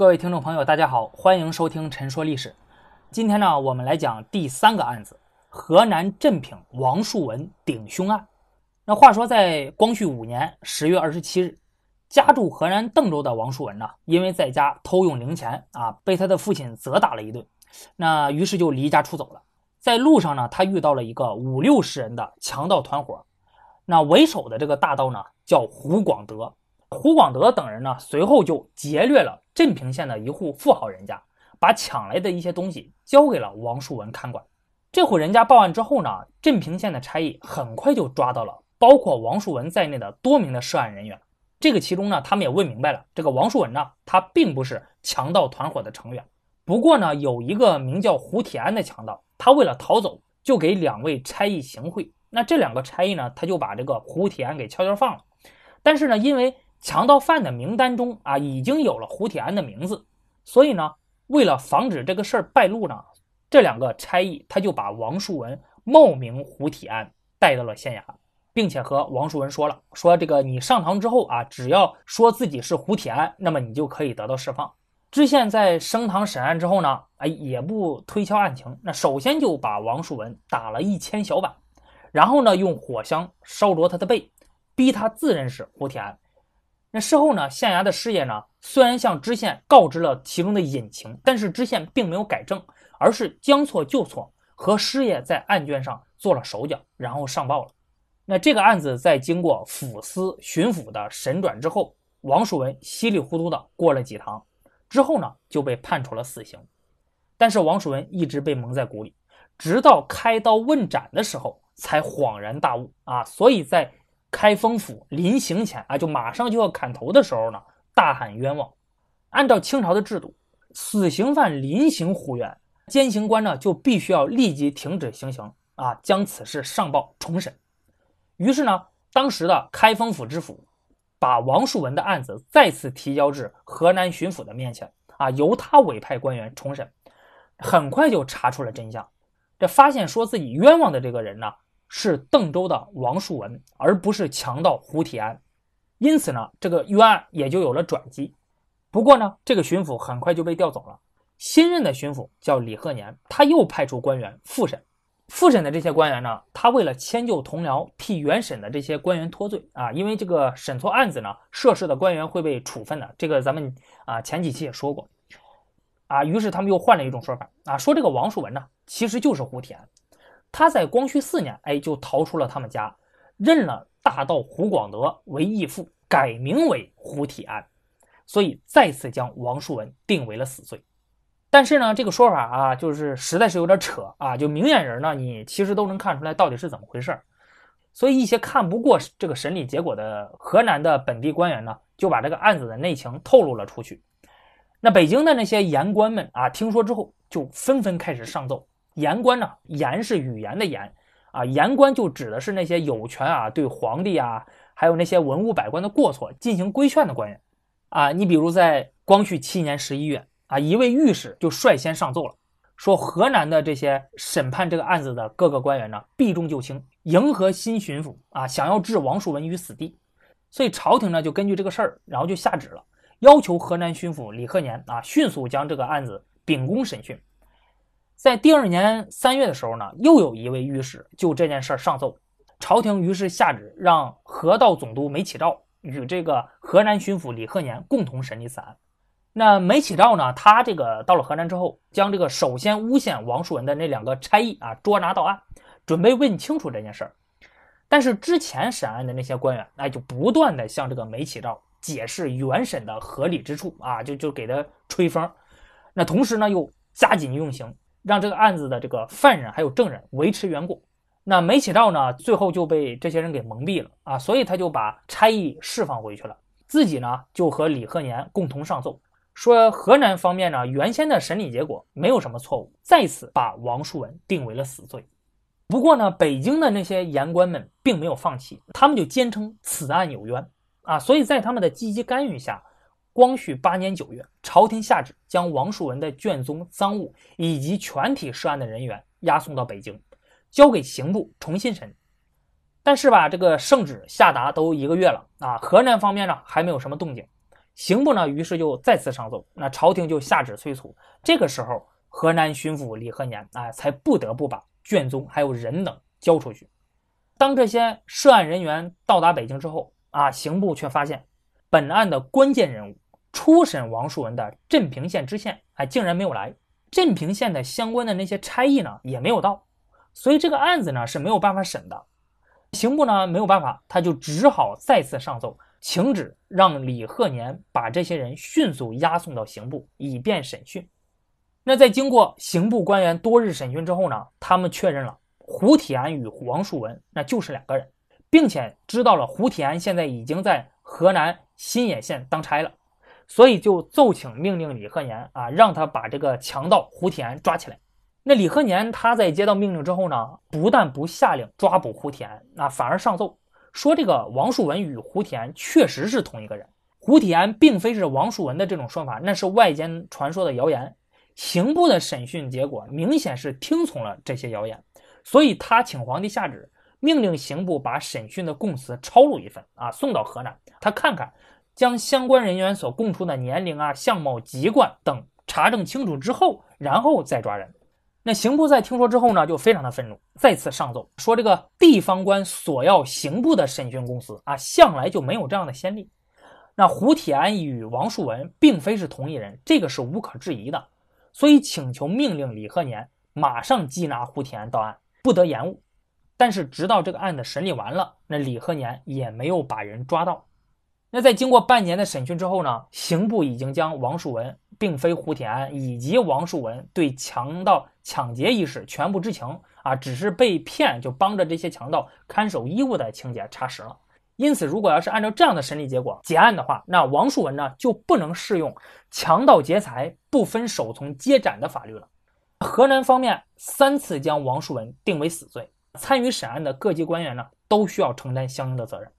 各位听众朋友，大家好，欢迎收听《陈说历史》。今天呢，我们来讲第三个案子——河南镇平王树文顶凶案。那话说，在光绪五年十月二十七日，家住河南邓州的王树文呢，因为在家偷用零钱啊，被他的父亲责打了一顿。那于是就离家出走了。在路上呢，他遇到了一个五六十人的强盗团伙。那为首的这个大盗呢，叫胡广德。胡广德等人呢，随后就劫掠了镇平县的一户富豪人家，把抢来的一些东西交给了王树文看管。这户人家报案之后呢，镇平县的差役很快就抓到了包括王树文在内的多名的涉案人员。这个其中呢，他们也问明白了，这个王树文呢，他并不是强盗团伙的成员。不过呢，有一个名叫胡铁安的强盗，他为了逃走，就给两位差役行贿。那这两个差役呢，他就把这个胡铁安给悄悄放了。但是呢，因为强盗犯的名单中啊，已经有了胡铁安的名字，所以呢，为了防止这个事儿败露呢，这两个差役他就把王树文冒名胡铁安带到了县衙，并且和王树文说了，说这个你上堂之后啊，只要说自己是胡铁安，那么你就可以得到释放。知县在升堂审案之后呢，哎，也不推敲案情，那首先就把王树文打了一千小板，然后呢，用火香烧灼他的背，逼他自认是胡铁安。那事后呢？县衙的师爷呢，虽然向知县告知了其中的隐情，但是知县并没有改正，而是将错就错，和师爷在案卷上做了手脚，然后上报了。那这个案子在经过府司、巡抚的审转之后，王树文稀里糊涂的过了几堂，之后呢就被判处了死刑。但是王树文一直被蒙在鼓里，直到开刀问斩的时候才恍然大悟啊！所以在。开封府临刑前啊，就马上就要砍头的时候呢，大喊冤枉。按照清朝的制度，死刑犯临刑呼冤，监刑官呢就必须要立即停止行刑啊，将此事上报重审。于是呢，当时的开封府知府把王树文的案子再次提交至河南巡抚的面前啊，由他委派官员重审。很快就查出了真相，这发现说自己冤枉的这个人呢。是邓州的王树文，而不是强盗胡铁安，因此呢，这个冤案也就有了转机。不过呢，这个巡抚很快就被调走了。新任的巡抚叫李鹤年，他又派出官员复审。复审的这些官员呢，他为了迁就同僚，替原审的这些官员脱罪啊，因为这个审错案子呢，涉事的官员会被处分的。这个咱们啊前几期也说过啊，于是他们又换了一种说法啊，说这个王树文呢，其实就是胡铁安。他在光绪四年，哎，就逃出了他们家，认了大盗胡广德为义父，改名为胡铁安，所以再次将王树文定为了死罪。但是呢，这个说法啊，就是实在是有点扯啊，就明眼人呢，你其实都能看出来到底是怎么回事所以一些看不过这个审理结果的河南的本地官员呢，就把这个案子的内情透露了出去。那北京的那些言官们啊，听说之后就纷纷开始上奏。言官呢？言是语言的言啊，言官就指的是那些有权啊对皇帝啊，还有那些文武百官的过错进行规劝的官员啊。你比如在光绪七年十一月啊，一位御史就率先上奏了，说河南的这些审判这个案子的各个官员呢，避重就轻，迎合新巡抚啊，想要置王树文于死地。所以朝廷呢就根据这个事儿，然后就下旨了，要求河南巡抚李鹤年啊，迅速将这个案子秉公审讯。在第二年三月的时候呢，又有一位御史就这件事儿上奏，朝廷于是下旨让河道总督梅启照与这个河南巡抚李鹤年共同审理此案。那梅启照呢，他这个到了河南之后，将这个首先诬陷王树文的那两个差役啊捉拿到案，准备问清楚这件事儿。但是之前审案的那些官员，哎，就不断的向这个梅启照解释原审的合理之处啊，就就给他吹风。那同时呢，又加紧用刑。让这个案子的这个犯人还有证人维持原故，那梅启照呢，最后就被这些人给蒙蔽了啊，所以他就把差役释放回去了，自己呢就和李鹤年共同上奏，说河南方面呢原先的审理结果没有什么错误，再次把王树文定为了死罪。不过呢，北京的那些言官们并没有放弃，他们就坚称此案有冤啊，所以在他们的积极干预下。光绪八年九月，朝廷下旨将王树文的卷宗、赃物以及全体涉案的人员押送到北京，交给刑部重新审。但是吧，这个圣旨下达都一个月了啊，河南方面呢还没有什么动静。刑部呢，于是就再次上奏，那朝廷就下旨催促。这个时候，河南巡抚李鹤年啊，才不得不把卷宗还有人等交出去。当这些涉案人员到达北京之后啊，刑部却发现本案的关键人物初审王树文的镇平县知县，哎，竟然没有来。镇平县的相关的那些差役呢，也没有到，所以这个案子呢是没有办法审的。刑部呢没有办法，他就只好再次上奏，请旨让李鹤年把这些人迅速押送到刑部，以便审讯。那在经过刑部官员多日审讯之后呢，他们确认了胡铁安与王树文那就是两个人，并且知道了胡铁安现在已经在河南新野县当差了，所以就奏请命令李鹤年啊，让他把这个强盗胡铁安抓起来。那李鹤年他在接到命令之后呢，不但不下令抓捕胡铁安，那反而上奏说这个王树文与胡铁安确实是同一个人，胡铁安并非是王树文的这种说法，那是外间传说的谣言。刑部的审讯结果明显是听从了这些谣言，所以他请皇帝下旨，命令刑部把审讯的供词抄录一份啊，送到河南，他看看，将相关人员所供出的年龄啊、相貌、籍贯等查证清楚之后，然后再抓人。那刑部在听说之后呢，就非常的愤怒，再次上奏说这个地方官索要刑部的审讯公司啊，向来就没有这样的先例。那胡铁安与王树文并非是同一人，这个是无可置疑的，所以请求命令李鹤年马上缉拿胡铁安到案，不得延误。但是直到这个案子审理完了，那李鹤年也没有把人抓到。那在经过半年的审讯之后呢，刑部已经将王树文并非胡铁安以及王树文对强盗抢劫一事全部知情啊，只是被骗就帮着这些强盗看守衣物的情节查实了。因此，如果要是按照这样的审理结果结案的话，那王树文呢就不能适用强盗劫财不分首从皆斩的法律了。河南方面三次将王树文定为死罪，参与审案的各级官员呢都需要承担相应的责任。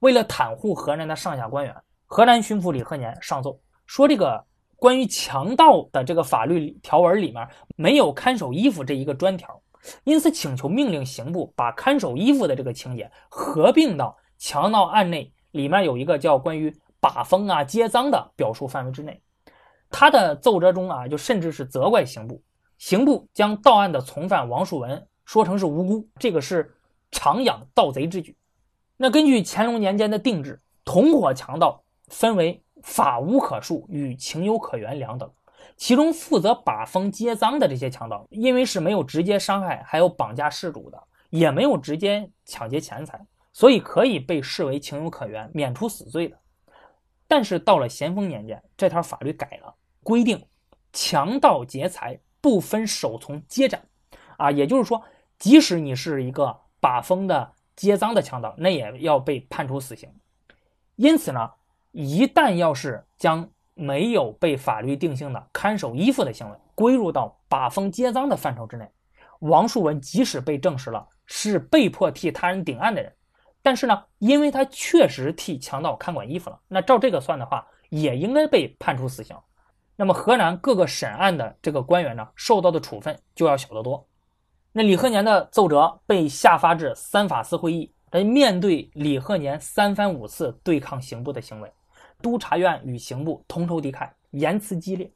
为了袒护河南的上下官员，河南巡抚李鹤年上奏说，这个关于强盗的这个法律条文里面没有看守衣服这一个专条，因此请求命令刑部把看守衣服的这个情节合并到强盗案内里面有一个叫关于把风啊揭赃的表述范围之内。他的奏折中啊，就甚至是责怪刑部，刑部将到案的从犯王树文说成是无辜，这个是常养盗贼之举。那根据乾隆年间的定制，同伙强盗分为法无可恕与情有可原两等。其中负责把风揭赃的这些强盗，因为是没有直接伤害，还有绑架事主的，也没有直接抢劫钱财，所以可以被视为情有可原，免除死罪的。但是到了咸丰年间，这条法律改了，规定强盗劫财不分首从皆斩。啊，也就是说，即使你是一个把风的。接赃的强盗，那也要被判处死刑。因此呢，一旦要是将没有被法律定性的看守衣服的行为归入到把风接赃的范畴之内，王树文即使被证实了是被迫替他人顶案的人，但是呢，因为他确实替强盗看管衣服了，那照这个算的话，也应该被判处死刑。那么河南各个审案的这个官员呢，受到的处分就要小得多。那李鹤年的奏折被下发至三法司会议。来面对李鹤年三番五次对抗刑部的行为，督察院与刑部同仇敌忾，言辞激烈。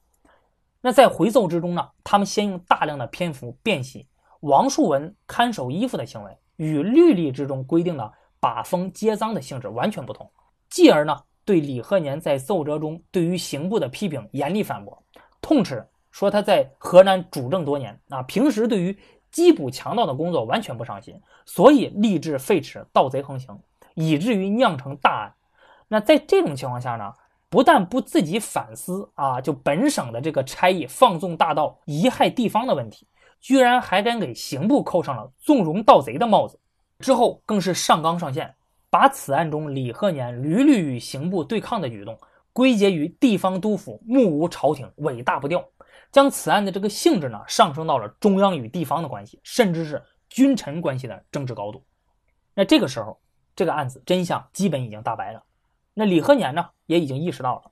那在回奏之中呢，他们先用大量的篇幅辨析王树文看守衣服的行为与律例之中规定的把风揭赃的性质完全不同，继而呢，对李鹤年在奏折中对于刑部的批评严厉反驳，痛斥说他在河南主政多年啊，平时对于。缉捕强盗的工作完全不上心，所以立志废弛盗贼横行，以至于酿成大案。那在这种情况下呢，不但不自己反思啊，就本省的这个差役放纵大盗、贻害地方的问题，居然还敢给刑部扣上了纵容盗贼的帽子。之后更是上纲上线，把此案中李鹤年屡屡与刑部对抗的举动归结于地方督府目无朝廷、尾大不掉。将此案的这个性质呢上升到了中央与地方的关系，甚至是君臣关系的政治高度。那这个时候，这个案子真相基本已经大白了。那李鹤年呢也已经意识到了，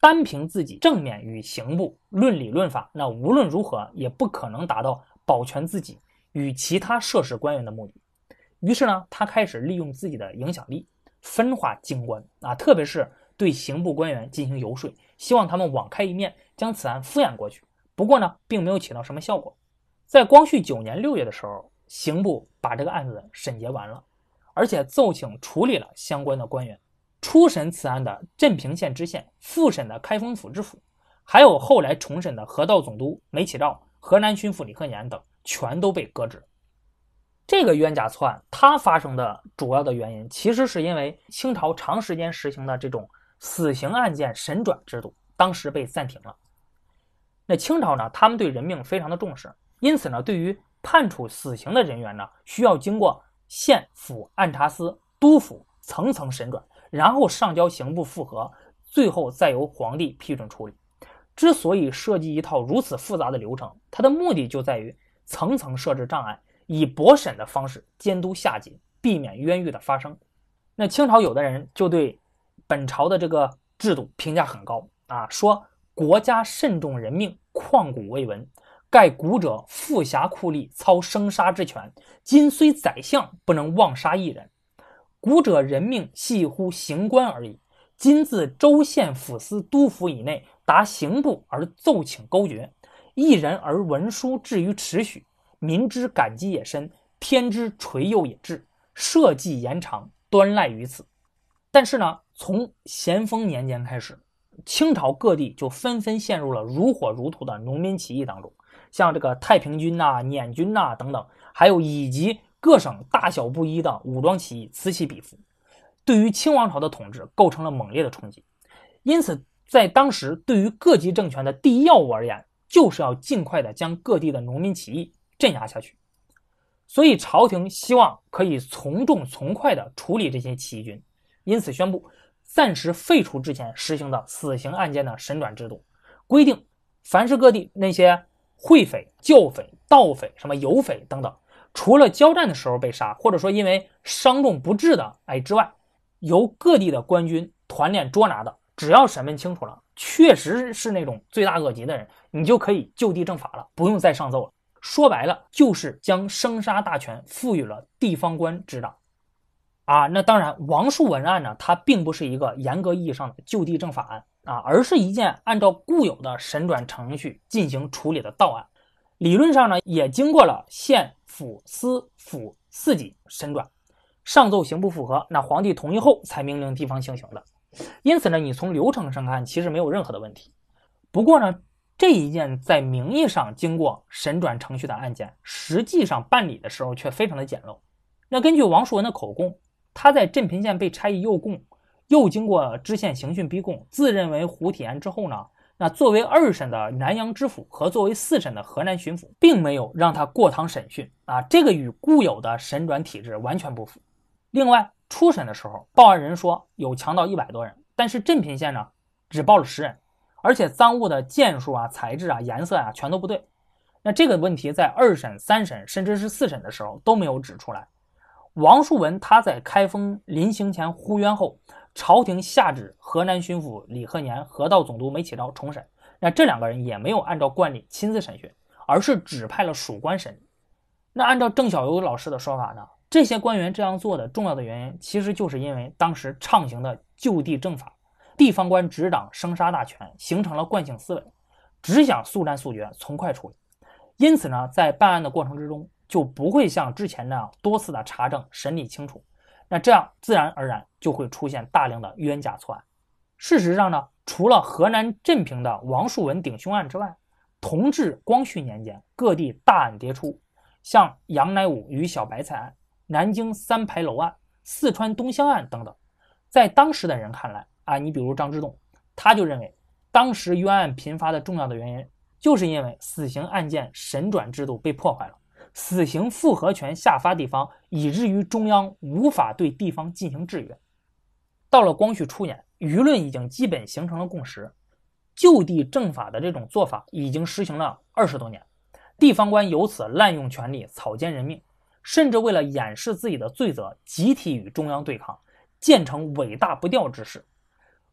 单凭自己正面与刑部论理论法，那无论如何也不可能达到保全自己与其他涉事官员的目的。于是呢，他开始利用自己的影响力分化京官啊，特别是对刑部官员进行游说，希望他们网开一面，将此案敷衍过去。不过呢，并没有起到什么效果。在光绪九年六月的时候，刑部把这个案子审结完了，而且奏请处理了相关的官员。初审此案的镇平县知县，复审的开封府知府，还有后来重审的河道总督梅启照、河南巡抚李鹤年等，全都被革职。这个冤假错案，它发生的主要的原因，其实是因为清朝长时间实行的这种死刑案件审转制度，当时被暂停了。那清朝呢，他们对人命非常的重视，因此呢，对于判处死刑的人员呢，需要经过县府按察司、督府层层审转，然后上交刑部复核，最后再由皇帝批准处理。之所以设计一套如此复杂的流程，它的目的就在于层层设置障碍。以驳审的方式监督下级，避免冤狱的发生。那清朝有的人就对本朝的这个制度评价很高啊，说国家慎重人命，旷古未闻。盖古者富侠酷吏，操生杀之权，今虽宰相，不能妄杀一人。古者人命系乎刑官而已，今自州县府司督府以内达刑部而奏请勾决，一人而文书至于尺许。民之感激也深，天之垂佑也至，社稷延长，端赖于此。但是呢，从咸丰年间开始，清朝各地就纷纷陷入了如火如荼的农民起义当中，像这个太平军呐、捻军呐等等，还有以及各省大小不一的武装起义此起彼伏，对于清王朝的统治构成了猛烈的冲击。因此，在当时，对于各级政权的第一要务而言，就是要尽快的将各地的农民起义。镇压下去，所以朝廷希望可以从重从快地处理这些起义军，因此宣布暂时废除之前实行的死刑案件的审转制度，规定凡是各地那些会匪、教匪、盗匪、什么游匪等等，除了交战的时候被杀，或者说因为伤重不治的哎之外，由各地的官军团练捉拿的，只要审问清楚了，确实是那种罪大恶极的人，你就可以就地正法了，不用再上奏了。说白了，就是将生杀大权赋予了地方官执掌，啊，那当然，王树文案呢，它并不是一个严格意义上的就地正法案啊，而是一件按照固有的审转程序进行处理的道案，理论上呢，也经过了县府司府四级审转，上奏刑部复核，那皇帝同意后才命令地方行刑的，因此呢，你从流程上看，其实没有任何的问题。不过呢。这一件在名义上经过审转程序的案件，实际上办理的时候却非常的简陋。那根据王树文的口供，他在镇平县被差役诱供，又经过知县刑讯逼供，自认为胡铁案之后呢，那作为二审的南阳知府和作为四审的河南巡抚，并没有让他过堂审讯啊，这个与固有的审转体制完全不符。另外，初审的时候，报案人说有强盗一百多人，但是镇平县呢，只报了十人。而且赃物的件数啊、材质啊、颜色啊，全都不对。那这个问题在二审、三审，甚至是四审的时候都没有指出来。王树文他在开封临刑前呼冤后，朝廷下旨河南巡抚李鹤年、河道总督梅启昭重审。那这两个人也没有按照惯例亲自审讯，而是指派了属官审理。那按照郑小游老师的说法呢，这些官员这样做的重要的原因，其实就是因为当时畅行的就地正法。地方官执掌生杀大权，形成了惯性思维，只想速战速决、从快处理。因此呢，在办案的过程之中，就不会像之前那样多次的查证、审理清楚。那这样自然而然就会出现大量的冤假错案。事实上呢，除了河南镇平的王树文顶凶案之外，同治、光绪年间各地大案迭出，像杨乃武与小白菜案、南京三牌楼案、四川东乡案等等，在当时的人看来。啊，你比如张之洞，他就认为，当时冤案频发的重要的原因，就是因为死刑案件审转制度被破坏了，死刑复核权下发地方，以至于中央无法对地方进行制约。到了光绪初年，舆论已经基本形成了共识，就地正法的这种做法已经实行了二十多年，地方官由此滥用权力，草菅人命，甚至为了掩饰自己的罪责，集体与中央对抗，建成尾大不掉之势。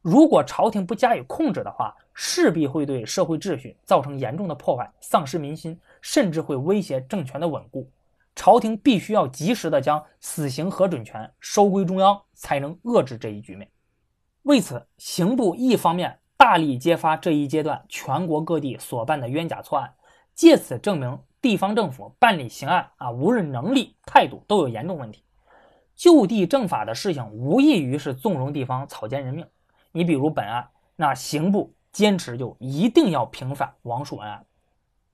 如果朝廷不加以控制的话，势必会对社会秩序造成严重的破坏，丧失民心，甚至会威胁政权的稳固。朝廷必须要及时的将死刑核准权收归中央，才能遏制这一局面。为此，刑部一方面大力揭发这一阶段全国各地所办的冤假错案，借此证明地方政府办理刑案啊，无论能力、态度都有严重问题。就地正法的事情，无异于是纵容地方草菅人命。你比如本案，那刑部坚持就一定要平反王树文案。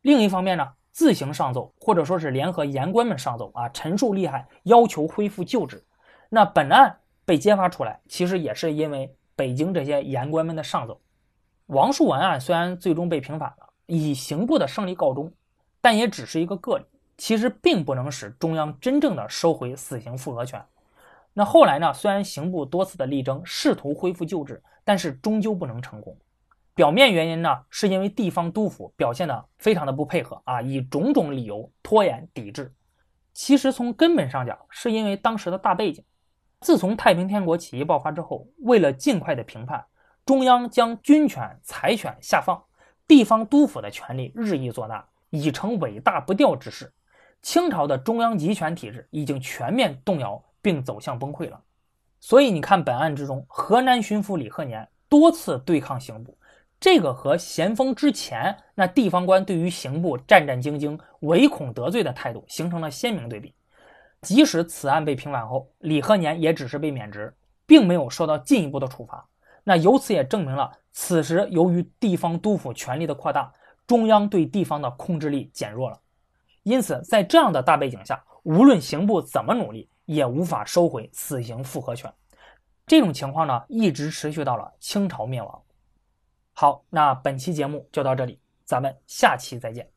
另一方面呢，自行上奏，或者说是联合言官们上奏啊，陈述利害，要求恢复旧制。那本案被揭发出来，其实也是因为。北京这些言官们的上奏，王树文案虽然最终被平反了，以刑部的胜利告终，但也只是一个个例，其实并不能使中央真正的收回死刑复核权。那后来呢？虽然刑部多次的力争，试图恢复旧制，但是终究不能成功。表面原因呢，是因为地方督府表现的非常的不配合啊，以种种理由拖延抵制。其实从根本上讲，是因为当时的大背景。自从太平天国起义爆发之后，为了尽快的平叛，中央将军权、财权下放，地方督府的权力日益做大，已成尾大不掉之势。清朝的中央集权体制已经全面动摇，并走向崩溃了。所以你看，本案之中，河南巡抚李鹤年多次对抗刑部，这个和咸丰之前那地方官对于刑部战战兢兢、唯恐得罪的态度形成了鲜明对比。即使此案被平反后，李鹤年也只是被免职，并没有受到进一步的处罚。那由此也证明了，此时由于地方督府权力的扩大，中央对地方的控制力减弱了。因此，在这样的大背景下，无论刑部怎么努力，也无法收回死刑复核权。这种情况呢，一直持续到了清朝灭亡。好，那本期节目就到这里，咱们下期再见。